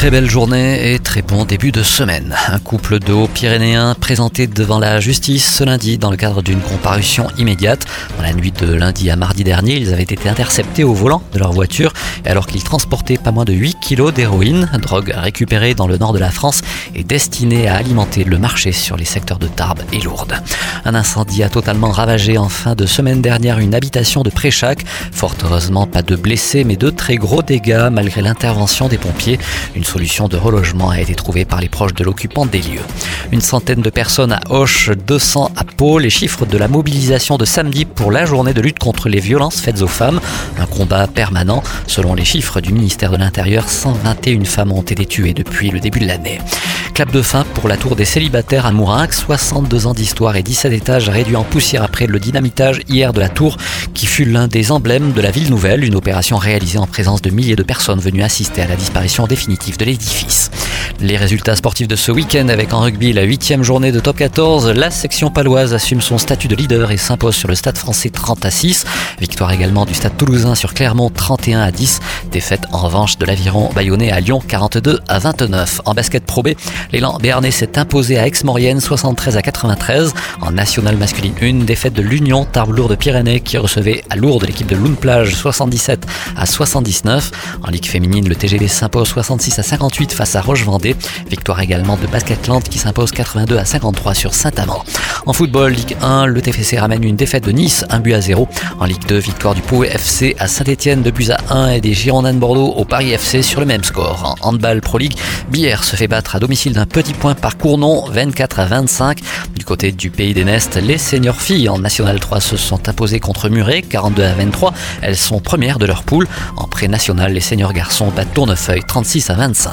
Très belle journée et très bon début de semaine. Un couple de Hauts-Pyrénéens présenté devant la justice ce lundi dans le cadre d'une comparution immédiate. Dans la nuit de lundi à mardi dernier, ils avaient été interceptés au volant de leur voiture alors qu'ils transportaient pas moins de 8 kilos d'héroïne, drogue récupérée dans le nord de la France et destinée à alimenter le marché sur les secteurs de Tarbes et Lourdes. Un incendie a totalement ravagé en fin de semaine dernière une habitation de Préchac. Fort heureusement, pas de blessés mais de très gros dégâts malgré l'intervention des pompiers. Solution de relogement a été trouvée par les proches de l'occupant des lieux. Une centaine de personnes à Hoche, 200 à Pau, les chiffres de la mobilisation de samedi pour la journée de lutte contre les violences faites aux femmes. Un combat permanent. Selon les chiffres du ministère de l'Intérieur, 121 femmes ont été tuées depuis le début de l'année. Clap de fin pour la tour des célibataires à Mourinx, 62 ans d'histoire et 17 étages réduits en poussière après le dynamitage hier de la tour qui fut l'un des emblèmes de la ville nouvelle, une opération réalisée en présence de milliers de personnes venues assister à la disparition définitive de l'édifice. Les résultats sportifs de ce week-end avec en rugby la huitième journée de top 14, la section paloise assume son statut de leader et s'impose sur le stade français 30 à 6. Victoire également du stade toulousain sur Clermont 31 à 10. Défaite en revanche de l'aviron bayonnais à Lyon 42 à 29. En basket Pro B, l'élan béarnais s'est imposé à Aix-Maurienne 73 à 93. En nationale masculine 1, défaite de l'Union Tarbes-Lourdes Pyrénées qui recevait à Lourdes l'équipe de Loun Plage 77 à 79. En Ligue féminine, le TGV s'impose 66 à 58 face à Roche-Vendée. Victoire également de Basketland qui s'impose 82 à 53 sur Saint-Amand. En football, Ligue 1, le TFC ramène une défaite de Nice, 1 but à 0. En Ligue 2, victoire du Pau FC à Saint-Etienne, 2 buts à 1 et des Girondins de Bordeaux au Paris FC sur le même score. En handball Pro League, Bière se fait battre à domicile d'un petit point par Cournon, 24 à 25. Du côté du Pays des Nestes, les seniors filles en National 3 se sont imposées contre Muret, 42 à 23. Elles sont premières de leur poule. En pré-national, les seniors garçons battent Tournefeuille, 36 à 25.